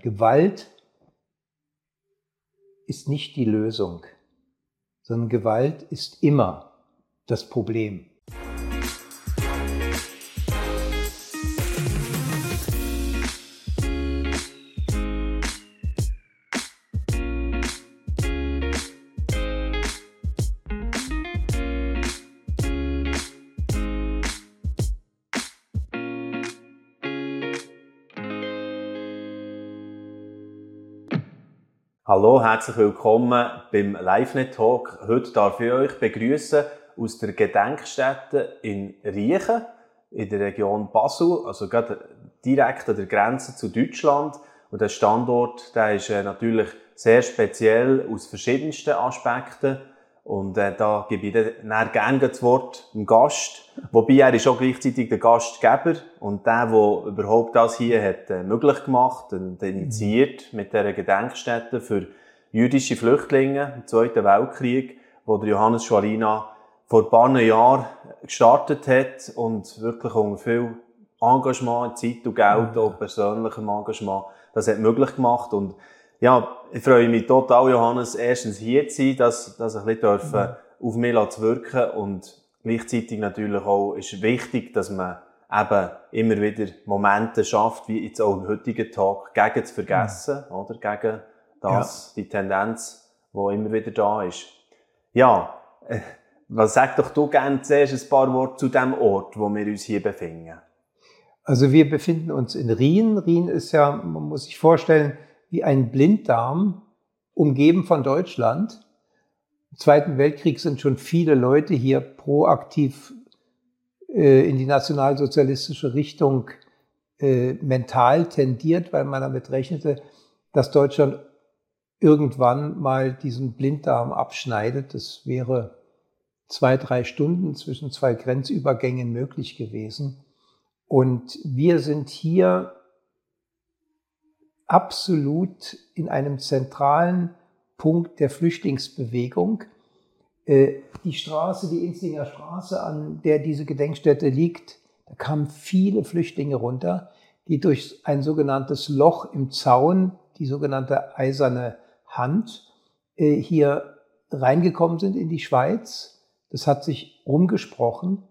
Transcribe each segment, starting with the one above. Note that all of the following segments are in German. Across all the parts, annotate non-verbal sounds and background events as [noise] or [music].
Gewalt ist nicht die Lösung, sondern Gewalt ist immer das Problem. Hallo, herzlich willkommen beim LiveNet Talk. Heute darf ich euch begrüßen aus der Gedenkstätte in Riechen in der Region Basel, also gerade direkt an der Grenze zu Deutschland. Und der Standort, der ist äh, natürlich sehr speziell aus verschiedensten Aspekten. Und äh, da gebe ich dann gerne das Wort dem Gast. Wobei er ist auch gleichzeitig der Gastgeber und der, der überhaupt das hier hat äh, möglich gemacht und initiiert mit dieser Gedenkstätte für jüdische Flüchtlinge im Zweiten Weltkrieg, wo der Johannes Schwalina vor ein paar Jahren gestartet hat und wirklich unter viel Engagement, Zeit und Geld, auch persönlichem Engagement, das hat möglich gemacht. Und ja, ich freue mich total, Johannes, erstens hier zu sein, dass, dass ich ein bisschen dürfen, mhm. auf mich zu wirken und gleichzeitig natürlich auch ist wichtig, dass man eben immer wieder Momente schafft, wie jetzt auch im heutigen Tag, gegen zu vergessen, mhm. oder? Gegen das, ja. die Tendenz, die immer wieder da ist. Ja, äh, was sag doch du gerne zuerst ein paar Worte zu dem Ort, wo wir uns hier befinden? Also wir befinden uns in Rien. Rien ist ja, man muss sich vorstellen, wie ein Blinddarm, umgeben von Deutschland. Im Zweiten Weltkrieg sind schon viele Leute hier proaktiv äh, in die nationalsozialistische Richtung äh, mental tendiert, weil man damit rechnete, dass Deutschland irgendwann mal diesen Blinddarm abschneidet. Das wäre zwei, drei Stunden zwischen zwei Grenzübergängen möglich gewesen. Und wir sind hier absolut in einem zentralen Punkt der Flüchtlingsbewegung. Äh, die Straße, die Instinger Straße, an der diese Gedenkstätte liegt, da kamen viele Flüchtlinge runter, die durch ein sogenanntes Loch im Zaun, die sogenannte eiserne Hand, äh, hier reingekommen sind in die Schweiz. Das hat sich rumgesprochen,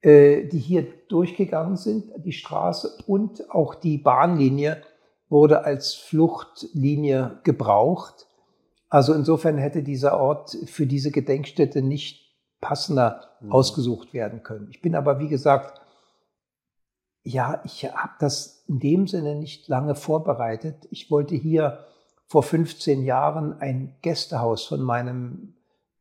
äh, die hier durchgegangen sind, die Straße und auch die Bahnlinie wurde als Fluchtlinie gebraucht. Also insofern hätte dieser Ort für diese Gedenkstätte nicht passender mhm. ausgesucht werden können. Ich bin aber, wie gesagt, ja, ich habe das in dem Sinne nicht lange vorbereitet. Ich wollte hier vor 15 Jahren ein Gästehaus von meinem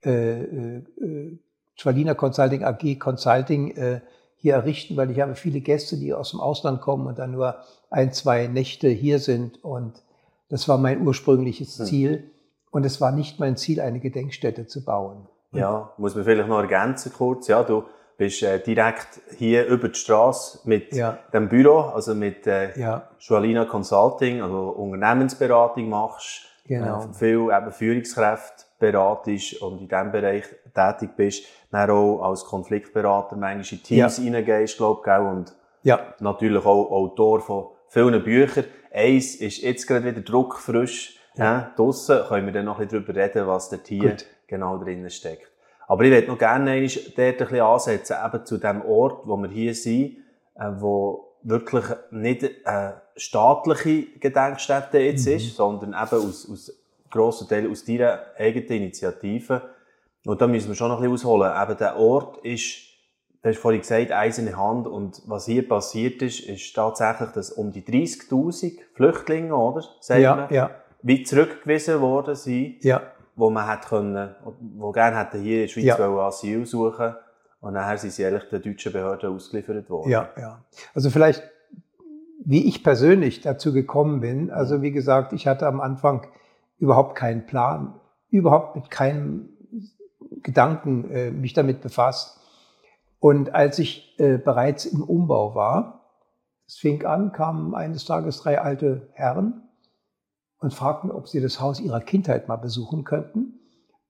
äh, äh, Schwaliner Consulting AG Consulting äh, hier errichten, weil ich habe viele Gäste, die aus dem Ausland kommen und dann nur ein, zwei Nächte hier sind. Und das war mein ursprüngliches hm. Ziel. Und es war nicht mein Ziel, eine Gedenkstätte zu bauen. Ja, muss man vielleicht noch ergänzen kurz. Ja, du bist äh, direkt hier über die Straße mit ja. dem Büro, also mit äh, ja. Joalina Consulting, also Unternehmensberatung machst, genau. äh, viel eben Führungskräfte beratest und in diesem Bereich tätig bist dann auch als Konfliktberater manchmal in Teams ja. reingehst, glaub ich, und ja. natürlich auch Autor von vielen Büchern. Eins ist jetzt gerade wieder druckfrisch, ja. äh, draussen, können wir dann noch ein bisschen darüber reden, was der Tier Gut. genau drinnen steckt. Aber ich würde noch gerne einmal dort ein bisschen ansetzen, eben zu dem Ort, wo wir hier sind, äh, wo wirklich nicht eine staatliche Gedenkstätte jetzt mhm. ist, sondern eben aus, aus grossen Teil aus deiner eigenen Initiative und da müssen wir schon noch ein bisschen ausholen. Eben der Ort ist, du hast vorhin gesagt, eiserne Hand. Und was hier passiert ist, ist tatsächlich, dass um die 30.000 Flüchtlinge, oder? Sagt ja, man, ja. Wie zurückgewiesen worden sind. Ja. Wo man hat können, wo gerne hätten hier in der Schweiz ja. Asyl suchen Und nachher sind sie eigentlich den deutschen Behörden ausgeliefert worden. Ja, ja. Also vielleicht, wie ich persönlich dazu gekommen bin. Also wie gesagt, ich hatte am Anfang überhaupt keinen Plan, überhaupt mit keinem Gedanken äh, mich damit befasst. Und als ich äh, bereits im Umbau war, es fing an, kamen eines Tages drei alte Herren und fragten, ob sie das Haus ihrer Kindheit mal besuchen könnten.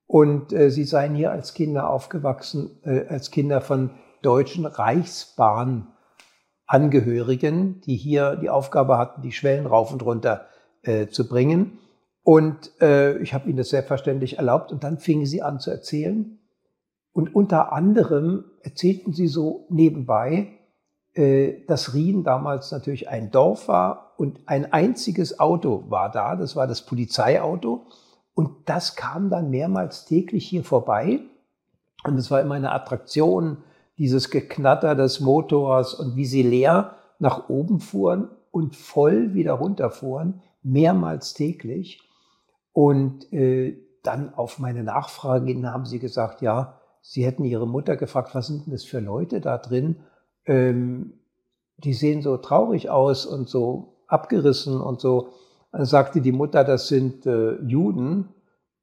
Und äh, sie seien hier als Kinder aufgewachsen, äh, als Kinder von deutschen Reichsbahnangehörigen, die hier die Aufgabe hatten, die Schwellen rauf und runter äh, zu bringen. Und äh, ich habe ihnen das selbstverständlich erlaubt. Und dann fingen sie an zu erzählen. Und unter anderem erzählten sie so nebenbei, äh, dass Rien damals natürlich ein Dorf war und ein einziges Auto war da. Das war das Polizeiauto. Und das kam dann mehrmals täglich hier vorbei. Und es war immer eine Attraktion, dieses Geknatter des Motors und wie sie leer nach oben fuhren und voll wieder runterfuhren, mehrmals täglich. Und äh, dann auf meine Nachfrage hin haben sie gesagt, ja, sie hätten ihre Mutter gefragt, was sind denn das für Leute da drin? Ähm, die sehen so traurig aus und so abgerissen und so. Dann sagte die Mutter, das sind äh, Juden.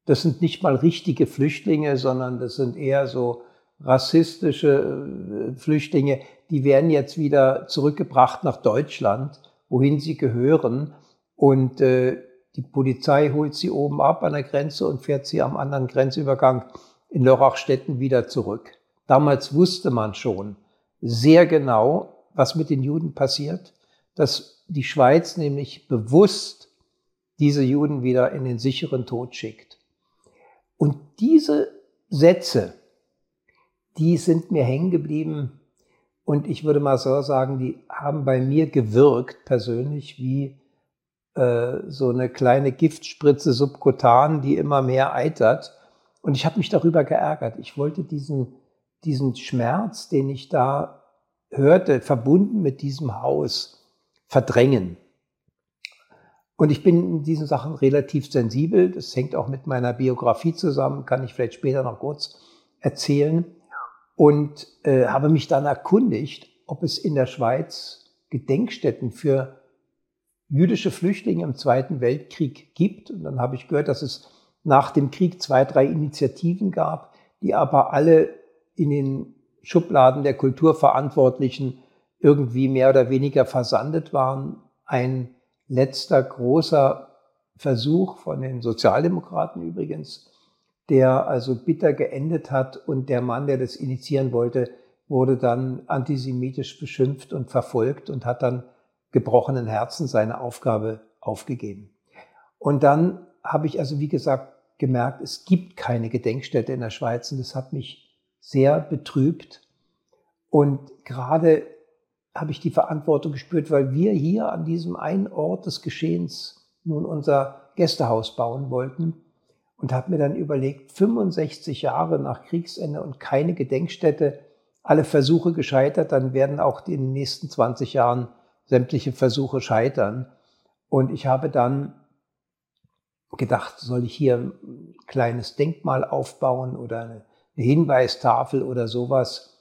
Das sind nicht mal richtige Flüchtlinge, sondern das sind eher so rassistische äh, Flüchtlinge. Die werden jetzt wieder zurückgebracht nach Deutschland, wohin sie gehören. Und äh, die Polizei holt sie oben ab an der Grenze und fährt sie am anderen Grenzübergang in Lörrachstetten wieder zurück. Damals wusste man schon sehr genau, was mit den Juden passiert, dass die Schweiz nämlich bewusst diese Juden wieder in den sicheren Tod schickt. Und diese Sätze, die sind mir hängen geblieben und ich würde mal so sagen, die haben bei mir gewirkt persönlich wie äh, so eine kleine Giftspritze subkutan, die immer mehr eitert. Und ich habe mich darüber geärgert. Ich wollte diesen, diesen Schmerz, den ich da hörte, verbunden mit diesem Haus, verdrängen. Und ich bin in diesen Sachen relativ sensibel. Das hängt auch mit meiner Biografie zusammen, kann ich vielleicht später noch kurz erzählen. Und äh, habe mich dann erkundigt, ob es in der Schweiz Gedenkstätten für jüdische Flüchtlinge im Zweiten Weltkrieg gibt. Und dann habe ich gehört, dass es nach dem Krieg zwei, drei Initiativen gab, die aber alle in den Schubladen der Kulturverantwortlichen irgendwie mehr oder weniger versandet waren. Ein letzter großer Versuch von den Sozialdemokraten übrigens, der also bitter geendet hat und der Mann, der das initiieren wollte, wurde dann antisemitisch beschimpft und verfolgt und hat dann gebrochenen Herzen seine Aufgabe aufgegeben. Und dann habe ich also, wie gesagt, gemerkt, es gibt keine Gedenkstätte in der Schweiz und das hat mich sehr betrübt. Und gerade habe ich die Verantwortung gespürt, weil wir hier an diesem einen Ort des Geschehens nun unser Gästehaus bauen wollten und habe mir dann überlegt, 65 Jahre nach Kriegsende und keine Gedenkstätte, alle Versuche gescheitert, dann werden auch in den nächsten 20 Jahren sämtliche Versuche scheitern. Und ich habe dann gedacht, soll ich hier ein kleines Denkmal aufbauen oder eine Hinweistafel oder sowas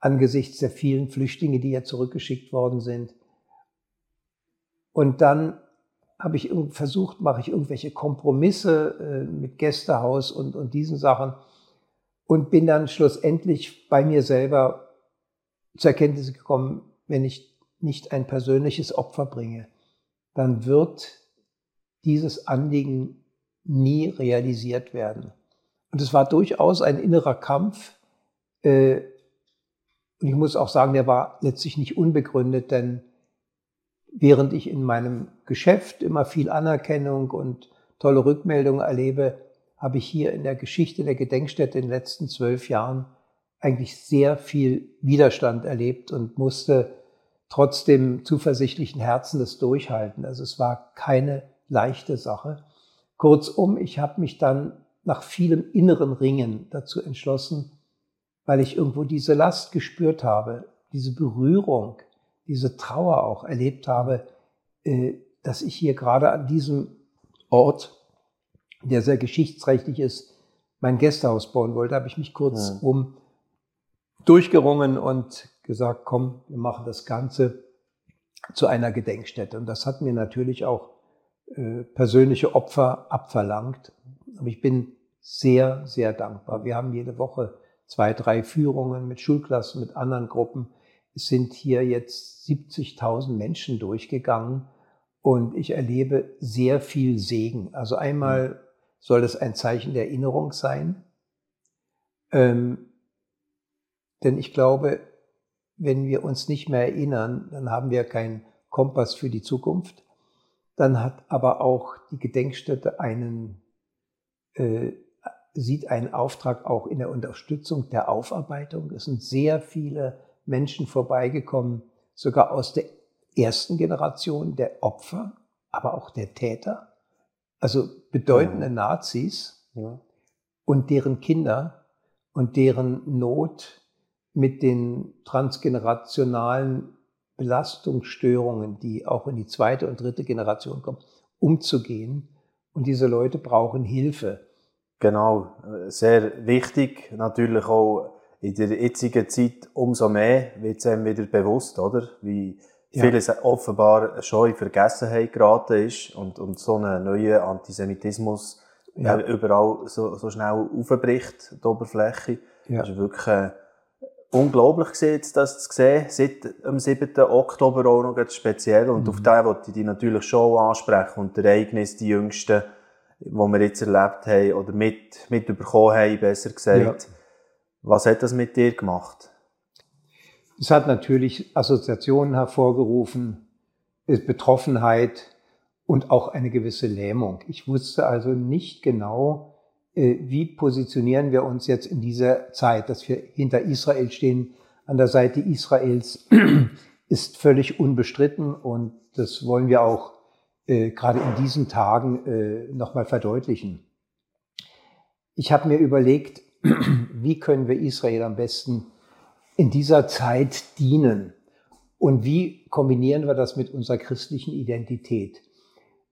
angesichts der vielen Flüchtlinge, die ja zurückgeschickt worden sind. Und dann habe ich versucht, mache ich irgendwelche Kompromisse äh, mit Gästehaus und, und diesen Sachen und bin dann schlussendlich bei mir selber zur Erkenntnis gekommen, wenn ich nicht ein persönliches Opfer bringe, dann wird dieses Anliegen nie realisiert werden. Und es war durchaus ein innerer Kampf. Äh, und ich muss auch sagen, der war letztlich nicht unbegründet, denn während ich in meinem Geschäft immer viel Anerkennung und tolle Rückmeldungen erlebe, habe ich hier in der Geschichte der Gedenkstätte in den letzten zwölf Jahren eigentlich sehr viel Widerstand erlebt und musste trotzdem zuversichtlichen Herzen das durchhalten. Also es war keine leichte Sache. Kurzum, ich habe mich dann nach vielem inneren Ringen dazu entschlossen, weil ich irgendwo diese Last gespürt habe, diese Berührung, diese Trauer auch erlebt habe, äh, dass ich hier gerade an diesem Ort, der sehr geschichtsrechtlich ist, mein Gästehaus bauen wollte, habe ich mich kurzum ja. durchgerungen und gesagt, komm, wir machen das Ganze zu einer Gedenkstätte. Und das hat mir natürlich auch äh, persönliche Opfer abverlangt. Aber ich bin sehr, sehr dankbar. Wir haben jede Woche zwei, drei Führungen mit Schulklassen, mit anderen Gruppen. Es sind hier jetzt 70.000 Menschen durchgegangen und ich erlebe sehr viel Segen. Also einmal soll es ein Zeichen der Erinnerung sein, ähm, denn ich glaube, wenn wir uns nicht mehr erinnern, dann haben wir keinen Kompass für die Zukunft. Dann hat aber auch die Gedenkstätte einen, äh, sieht einen Auftrag auch in der Unterstützung der Aufarbeitung. Es sind sehr viele Menschen vorbeigekommen, sogar aus der ersten Generation der Opfer, aber auch der Täter, also bedeutende ja. Nazis ja. und deren Kinder und deren Not mit den transgenerationalen Belastungsstörungen, die auch in die zweite und dritte Generation kommen, umzugehen. Und diese Leute brauchen Hilfe. Genau, sehr wichtig. Natürlich auch in der jetzigen Zeit umso mehr wird es einem wieder bewusst, oder? Wie vieles ja. offenbar schon in Vergessenheit geraten ist und, und so ein neuer Antisemitismus ja. überall so, so schnell aufbricht, die Oberfläche. Ja. Das ist wirklich äh, unglaublich gewesen, das zu sehen, seit dem 7. Oktober auch noch speziell. Und mhm. auf den wollte ich dich natürlich schon ansprechen und die Ereignisse, die jüngsten, die wir jetzt erlebt haben oder mit, mitbekommen haben, besser gesagt. Ja. Was hat das mit dir gemacht? Es hat natürlich Assoziationen hervorgerufen, Betroffenheit und auch eine gewisse Lähmung. Ich wusste also nicht genau, äh, wie positionieren wir uns jetzt in dieser Zeit, dass wir hinter Israel stehen, an der Seite Israels, [clears throat] ist völlig unbestritten und das wollen wir auch äh, gerade in diesen Tagen äh, nochmal verdeutlichen. Ich habe mir überlegt, [clears throat] wie können wir Israel am besten in dieser Zeit dienen und wie kombinieren wir das mit unserer christlichen Identität.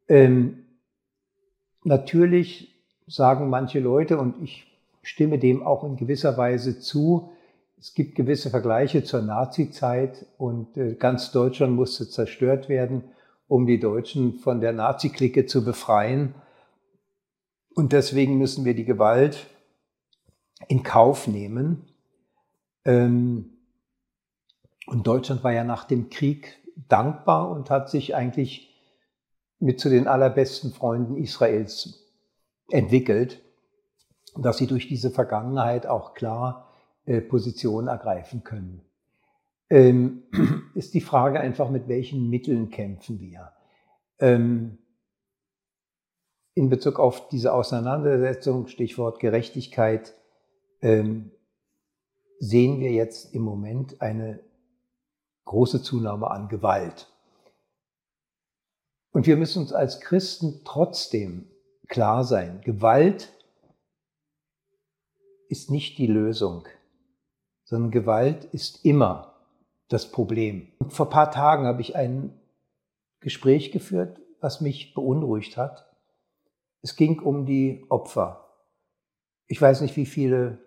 Ähm, natürlich sagen manche Leute, und ich stimme dem auch in gewisser Weise zu, es gibt gewisse Vergleiche zur Nazi-Zeit und äh, ganz Deutschland musste zerstört werden, um die Deutschen von der Nazi-Clique zu befreien. Und deswegen müssen wir die Gewalt in Kauf nehmen. Ähm, und Deutschland war ja nach dem Krieg dankbar und hat sich eigentlich mit zu den allerbesten Freunden Israels entwickelt, dass sie durch diese Vergangenheit auch klar äh, Position ergreifen können. Ähm, [clears throat] ist die Frage einfach, mit welchen Mitteln kämpfen wir? Ähm, in Bezug auf diese Auseinandersetzung, Stichwort Gerechtigkeit, ähm, sehen wir jetzt im Moment eine große Zunahme an Gewalt. Und wir müssen uns als Christen trotzdem klar sein. Gewalt ist nicht die Lösung, sondern Gewalt ist immer das Problem. Und vor ein paar Tagen habe ich ein Gespräch geführt, was mich beunruhigt hat. Es ging um die Opfer. Ich weiß nicht, wie viele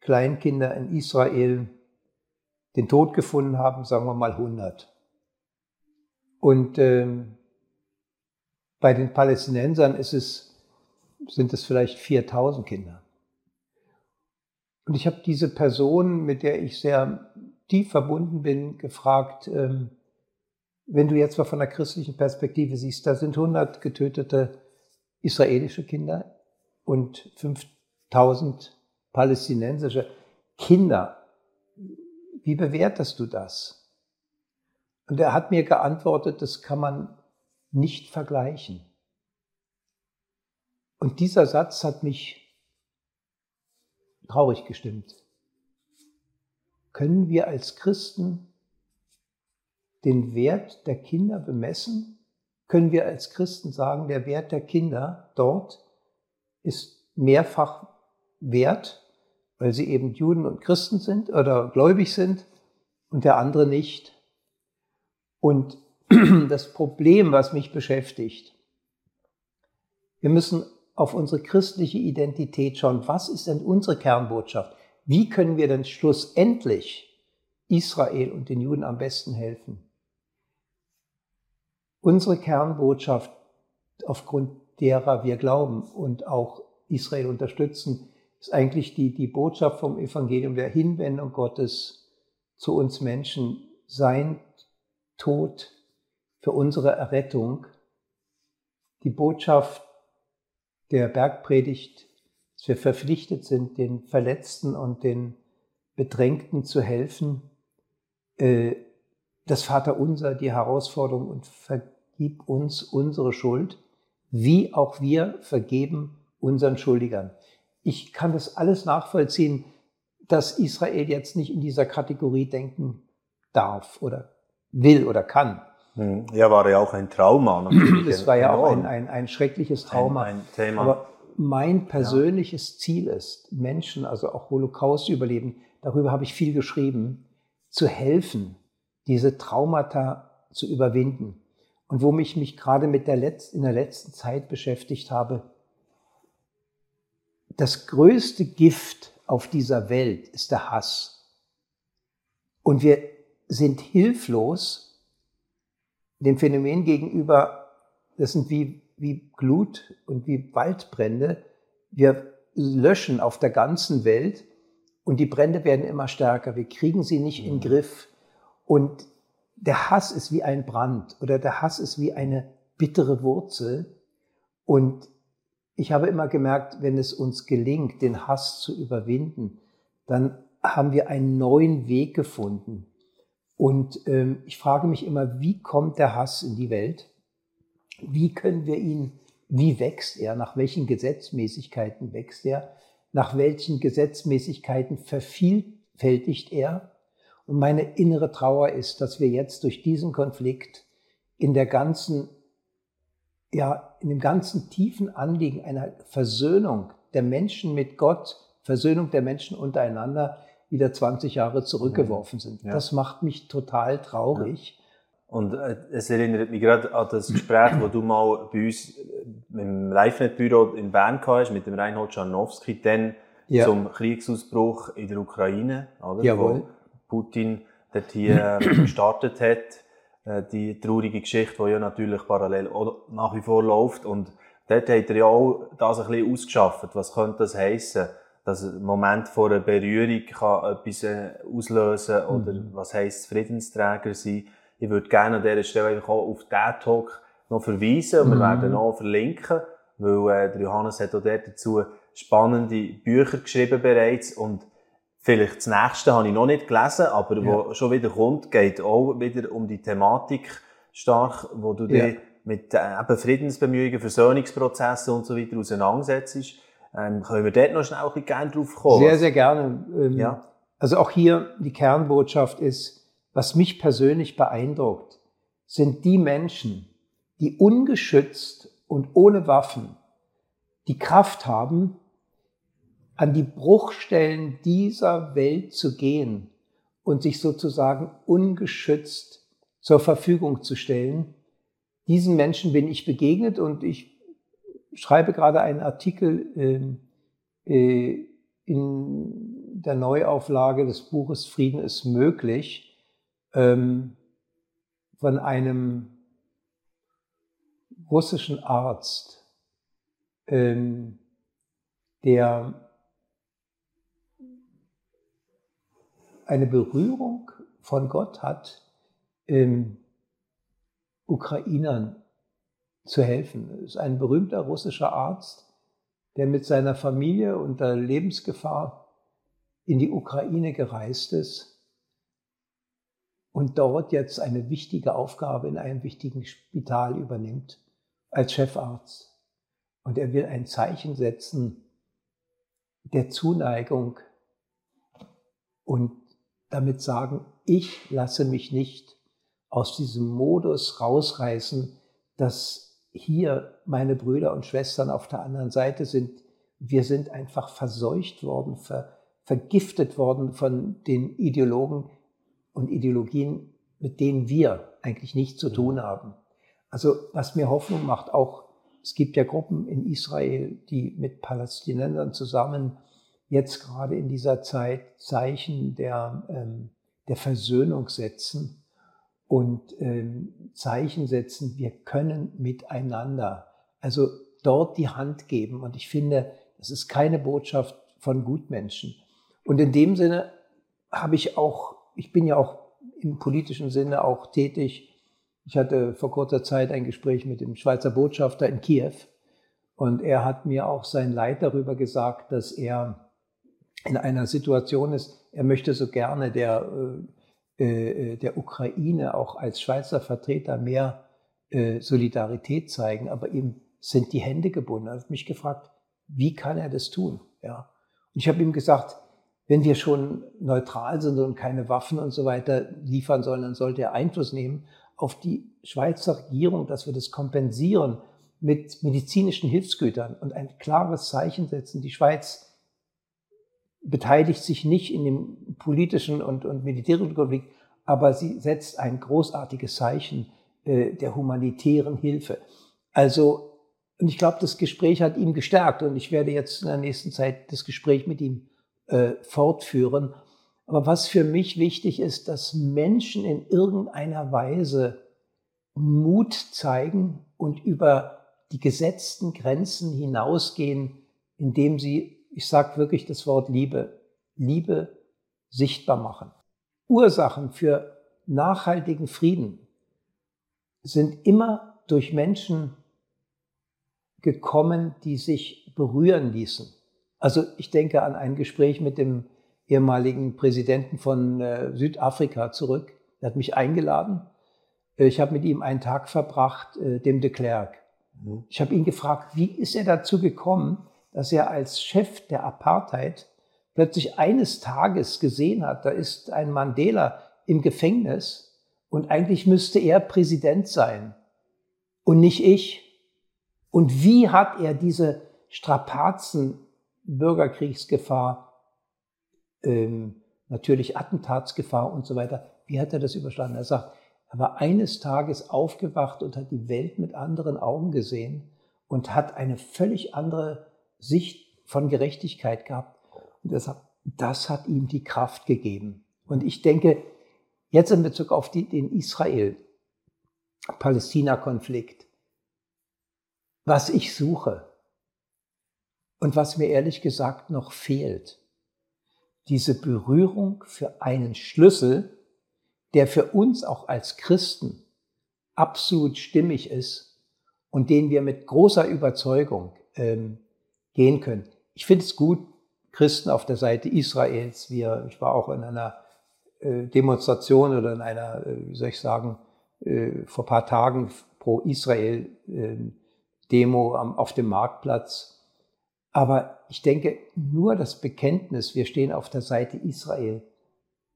Kleinkinder in Israel den Tod gefunden haben, sagen wir mal 100. Und ähm, bei den Palästinensern ist es sind es vielleicht 4000 Kinder. Und ich habe diese Person, mit der ich sehr tief verbunden bin, gefragt, ähm, wenn du jetzt mal von der christlichen Perspektive siehst, da sind 100 getötete israelische Kinder und 5000 palästinensische Kinder. Wie bewertest du das? Und er hat mir geantwortet, das kann man nicht vergleichen. Und dieser Satz hat mich traurig gestimmt. Können wir als Christen den Wert der Kinder bemessen? Können wir als Christen sagen, der Wert der Kinder dort ist mehrfach wert, weil sie eben Juden und Christen sind oder gläubig sind und der andere nicht? Und [clears throat] das Problem, was mich beschäftigt, wir müssen auf unsere christliche Identität schauen. Was ist denn unsere Kernbotschaft? Wie können wir denn schlussendlich Israel und den Juden am besten helfen? Unsere Kernbotschaft, aufgrund derer wir glauben und auch Israel unterstützen, ist eigentlich die, die Botschaft vom Evangelium der Hinwendung Gottes zu uns Menschen, sein Tod für unsere Errettung, die Botschaft der Bergpredigt, dass wir verpflichtet sind, den Verletzten und den Bedrängten zu helfen, äh, das Vaterunser, die Herausforderung und vergib uns unsere Schuld, wie auch wir vergeben unseren Schuldigern. Ich kann das alles nachvollziehen, dass Israel jetzt nicht in dieser Kategorie denken darf oder will oder kann. Hm. Ja, war ja auch ein Trauma. [clears throat] Natürlich. Das war ja auch ein, ein, ein schreckliches Trauma. Ein, ein Thema. Aber mein persönliches ja. Ziel ist, Menschen, also auch Holocaust überleben, darüber habe ich viel geschrieben, zu helfen, diese Traumata zu überwinden. Und wo mich mich gerade mit der Letz-, in der letzten Zeit beschäftigt habe, das größte Gift auf dieser Welt ist der Hass. Und wir sind hilflos dem Phänomen gegenüber, das sind wie, wie Glut und wie Waldbrände. Wir löschen auf der ganzen Welt und die Brände werden immer stärker. Wir kriegen sie nicht in den mhm. Griff. Und der Hass ist wie ein Brand oder der Hass ist wie eine bittere Wurzel. Und ich habe immer gemerkt, wenn es uns gelingt, den Hass zu überwinden, dann haben wir einen neuen Weg gefunden. Und ähm, ich frage mich immer, wie kommt der Hass in die Welt? Wie können wir ihn, wie wächst er? Nach welchen Gesetzmäßigkeiten wächst er? Nach welchen Gesetzmäßigkeiten vervielfältigt er? Und meine innere Trauer ist, dass wir jetzt durch diesen Konflikt in der ganzen, ja, in dem ganzen tiefen Anliegen einer Versöhnung der Menschen mit Gott, Versöhnung der Menschen untereinander wieder 20 Jahre zurückgeworfen sind. Ja. Das macht mich total traurig. Ja. Und äh, es erinnert mich gerade an das Gespräch, wo du mal bei uns äh, im LiveNet-Büro in Bern hast mit dem Reinhold Czarnowski, dann ja. zum Kriegsausbruch in der Ukraine, oder? Jawohl. Wo Putin dort hier äh, gestartet hat. Die traurige Geschichte, die ja natürlich parallel nach wie vor läuft. Und dort hat er ja auch das ein bisschen ausgeschafft. Was könnte das heissen? Dass ein Moment vor einer Berührung kann etwas äh, auslösen oder mhm. was heisst Friedensträger sein. Ich würde gerne an dieser Stelle einfach auch auf diesen Talk noch verweisen und wir mhm. werden noch verlinken, weil äh, der Johannes hat auch dort dazu spannende Bücher geschrieben bereits und Vielleicht das nächste habe ich noch nicht gelesen, aber ja. wo schon wieder kommt, geht auch wieder um die Thematik stark, wo du ja. dich mit äh, eben Friedensbemühungen, Versöhnungsprozessen und so weiter auseinandersetzt. Ähm, können wir dort noch schnell ein bisschen gerne drauf kommen? Sehr, sehr gerne. Ähm, ja. Also auch hier die Kernbotschaft ist, was mich persönlich beeindruckt, sind die Menschen, die ungeschützt und ohne Waffen die Kraft haben, an die Bruchstellen dieser Welt zu gehen und sich sozusagen ungeschützt zur Verfügung zu stellen. Diesen Menschen bin ich begegnet und ich schreibe gerade einen Artikel ähm, äh, in der Neuauflage des Buches Frieden ist möglich ähm, von einem russischen Arzt, ähm, der eine Berührung von Gott hat, ähm, Ukrainern zu helfen. Er ist ein berühmter russischer Arzt, der mit seiner Familie unter Lebensgefahr in die Ukraine gereist ist und dort jetzt eine wichtige Aufgabe in einem wichtigen Spital übernimmt als Chefarzt. Und er will ein Zeichen setzen der Zuneigung und damit sagen, ich lasse mich nicht aus diesem Modus rausreißen, dass hier meine Brüder und Schwestern auf der anderen Seite sind. Wir sind einfach verseucht worden, ver, vergiftet worden von den Ideologen und Ideologien, mit denen wir eigentlich nichts zu tun haben. Also was mir Hoffnung macht, auch es gibt ja Gruppen in Israel, die mit Palästinensern zusammen jetzt gerade in dieser Zeit Zeichen der, ähm, der Versöhnung setzen und ähm, Zeichen setzen, wir können miteinander. Also dort die Hand geben. Und ich finde, das ist keine Botschaft von Gutmenschen. Und in dem Sinne habe ich auch, ich bin ja auch im politischen Sinne auch tätig. Ich hatte vor kurzer Zeit ein Gespräch mit dem Schweizer Botschafter in Kiew. Und er hat mir auch sein Leid darüber gesagt, dass er in einer Situation ist, er möchte so gerne der, äh, der Ukraine auch als Schweizer Vertreter mehr äh, Solidarität zeigen, aber ihm sind die Hände gebunden. Er hat mich gefragt, wie kann er das tun? Ja. Und ich habe ihm gesagt, wenn wir schon neutral sind und keine Waffen und so weiter liefern sollen, dann sollte er Einfluss nehmen auf die Schweizer Regierung, dass wir das kompensieren mit medizinischen Hilfsgütern und ein klares Zeichen setzen. Die Schweiz beteiligt sich nicht in dem politischen und, und militärischen Konflikt, aber sie setzt ein großartiges Zeichen äh, der humanitären Hilfe. Also, und ich glaube, das Gespräch hat ihn gestärkt und ich werde jetzt in der nächsten Zeit das Gespräch mit ihm äh, fortführen. Aber was für mich wichtig ist, dass Menschen in irgendeiner Weise Mut zeigen und über die gesetzten Grenzen hinausgehen, indem sie, ich sage wirklich das Wort Liebe, Liebe sichtbar machen. Ursachen für nachhaltigen Frieden sind immer durch Menschen gekommen, die sich berühren ließen. Also ich denke an ein Gespräch mit dem ehemaligen Präsidenten von äh, Südafrika zurück. Er hat mich eingeladen. Äh, ich habe mit ihm einen Tag verbracht, äh, dem de Klerk. Mhm. Ich habe ihn gefragt, wie ist er dazu gekommen, dass er als Chef der Apartheid plötzlich eines Tages gesehen hat, da ist ein Mandela im Gefängnis und eigentlich müsste er Präsident sein und nicht ich. Und wie hat er diese Strapazen, Bürgerkriegsgefahr, ähm, natürlich Attentatsgefahr und so weiter, wie hat er das überstanden? Er sagt, er war eines Tages aufgewacht und hat die Welt mit anderen Augen gesehen und hat eine völlig andere Sicht von Gerechtigkeit gehabt. Und sagt, das hat ihm die Kraft gegeben. Und ich denke, jetzt in Bezug auf die, den Israel-Palästina-Konflikt, was ich suche und was mir ehrlich gesagt noch fehlt, diese Berührung für einen Schlüssel, der für uns auch als Christen absolut stimmig ist und den wir mit großer Überzeugung ähm, gehen können. Ich finde es gut, Christen auf der Seite Israels. Wir, ich war auch in einer äh, Demonstration oder in einer, äh, wie soll ich sagen, äh, vor ein paar Tagen pro Israel ähm, Demo auf dem Marktplatz aber ich denke, nur das Bekenntnis, wir stehen auf der Seite Israel,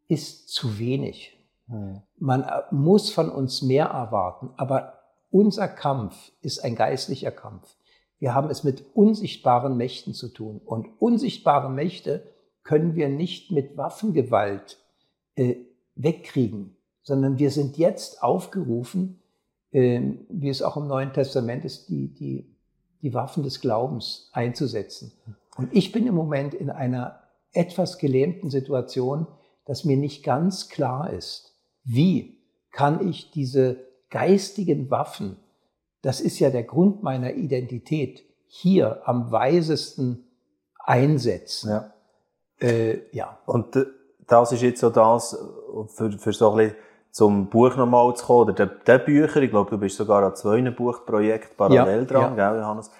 ist zu wenig. Hm. Man muss von uns mehr erwarten, aber unser Kampf ist ein geistlicher Kampf. Wir haben es mit unsichtbaren Mächten zu tun. Und unsichtbare Mächte können wir nicht mit Waffengewalt äh, wegkriegen, sondern wir sind jetzt aufgerufen, äh, wie es auch im Neuen Testament ist, die, die die Waffen des Glaubens einzusetzen. Und ich bin im Moment in einer etwas gelähmten Situation, dass mir nicht ganz klar ist, wie kann ich diese geistigen Waffen, das ist ja der Grund meiner Identität, hier am weisesten einsetzen. Ja. Äh, ja. Und das ist jetzt so das, für, für so ein bisschen zum Buch nochmal zu kommen, oder der, der Bücher, ich glaube, du bist sogar an zwei Buchprojekten parallel ja, dran, ja. gell, Johannes?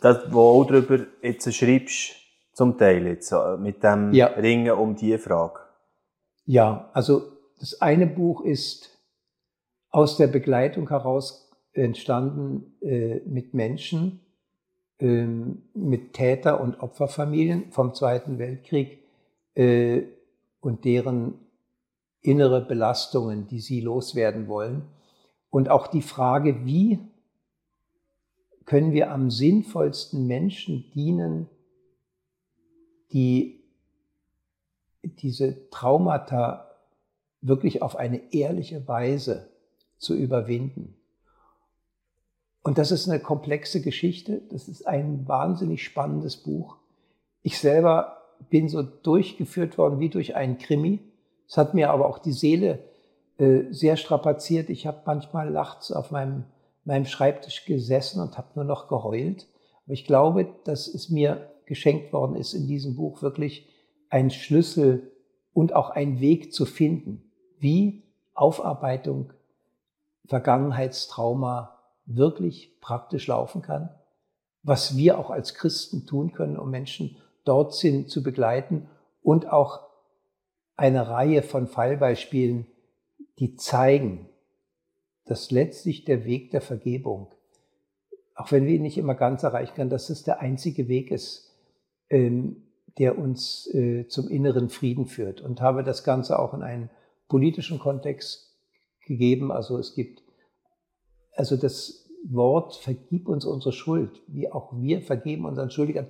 Das, wo auch darüber jetzt schreibst, zum Teil jetzt, äh, mit dem ja. Ringen um die Frage. Ja, also das eine Buch ist aus der Begleitung heraus entstanden äh, mit Menschen, äh, mit Täter- und Opferfamilien vom Zweiten Weltkrieg äh, und deren innere Belastungen, die sie loswerden wollen. Und auch die Frage, wie können wir am sinnvollsten Menschen dienen, die diese Traumata wirklich auf eine ehrliche Weise zu überwinden. Und das ist eine komplexe Geschichte. Das ist ein wahnsinnig spannendes Buch. Ich selber bin so durchgeführt worden wie durch einen Krimi. Es hat mir aber auch die Seele äh, sehr strapaziert. Ich habe manchmal nachts auf meinem, meinem Schreibtisch gesessen und habe nur noch geheult. Aber ich glaube, dass es mir geschenkt worden ist, in diesem Buch wirklich ein Schlüssel und auch ein Weg zu finden, wie Aufarbeitung Vergangenheitstrauma wirklich praktisch laufen kann, was wir auch als Christen tun können, um Menschen dorthin zu begleiten und auch eine Reihe von Fallbeispielen, die zeigen, dass letztlich der Weg der Vergebung, auch wenn wir ihn nicht immer ganz erreichen können, dass es der einzige Weg ist, ähm, der uns äh, zum inneren Frieden führt. Und habe das Ganze auch in einen politischen Kontext gegeben. Also es gibt, also das Wort vergib uns unsere Schuld, wie auch wir vergeben unseren Schuldigern,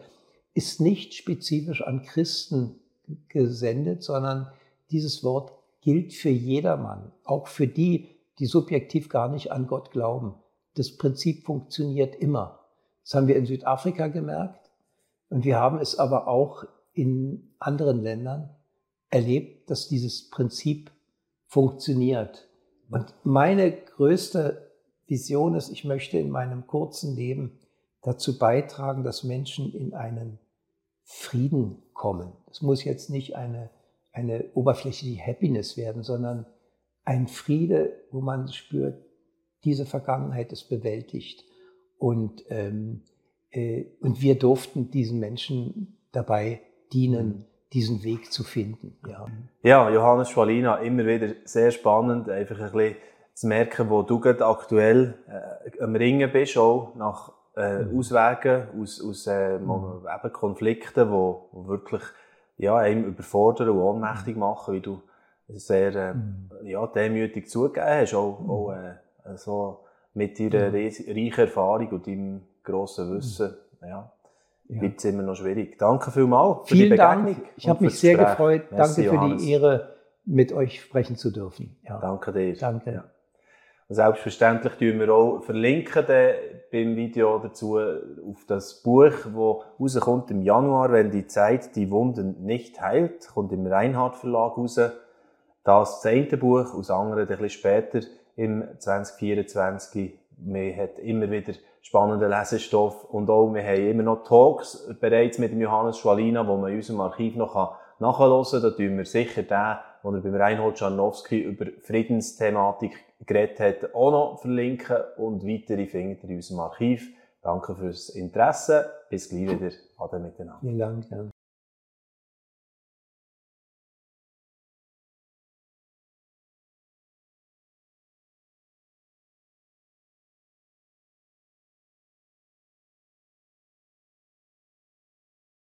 ist nicht spezifisch an Christen gesendet, sondern dieses Wort gilt für jedermann, auch für die, die subjektiv gar nicht an Gott glauben. Das Prinzip funktioniert immer. Das haben wir in Südafrika gemerkt und wir haben es aber auch in anderen Ländern erlebt, dass dieses Prinzip funktioniert. Und meine größte Vision ist, ich möchte in meinem kurzen Leben dazu beitragen, dass Menschen in einen Frieden kommen. Es muss jetzt nicht eine, eine oberflächliche Happiness werden, sondern ein Friede, wo man spürt, diese Vergangenheit ist bewältigt. Und, ähm, äh, und wir durften diesen Menschen dabei dienen, diesen Weg zu finden. Ja, ja Johannes Schwalina, immer wieder sehr spannend, einfach ein bisschen zu merken, wo du gerade aktuell äh, am Ringen bist, auch nach äh, mhm. Auswegen aus, aus äh, mhm. eben Konflikten, die wo, wo wirklich ja, einem überfordern und ohnmächtig machen, wie du sehr äh, mhm. ja, demütig zugegeben hast, auch, mhm. auch äh, so mit deiner mhm. reichen Erfahrung und deinem grossen Wissen. Ja. Ja. Bleibt es immer noch schwierig. Danke vielmals für Vielen die Begegnung. Dank. Ich habe mich sehr Gespräch. gefreut. Merci, Danke für Johannes. die Ehre, mit euch sprechen zu dürfen. Ja. Danke dir. Danke. Ja. Selbstverständlich tun wir auch verlinken beim Video dazu auf das Buch, das rauskommt im Januar, wenn die Zeit die Wunden nicht heilt, kommt im Reinhard Verlag raus. Das zehnte Buch, aus anderen ein bisschen später im 2024. Wir haben immer wieder spannenden Lesestoff und auch wir haben immer noch Talks bereits mit dem Johannes Schwalina, wo man in unserem Archiv noch nachhören kann. Da tun wir sicher den, wo er beim Reinhold Czarnowski über Friedensthematik geredet hat, auch noch verlinken und weitere findet ihr in unserem Archiv. Danke fürs Interesse. Bis gleich wieder. Ade miteinander. Vielen Dank.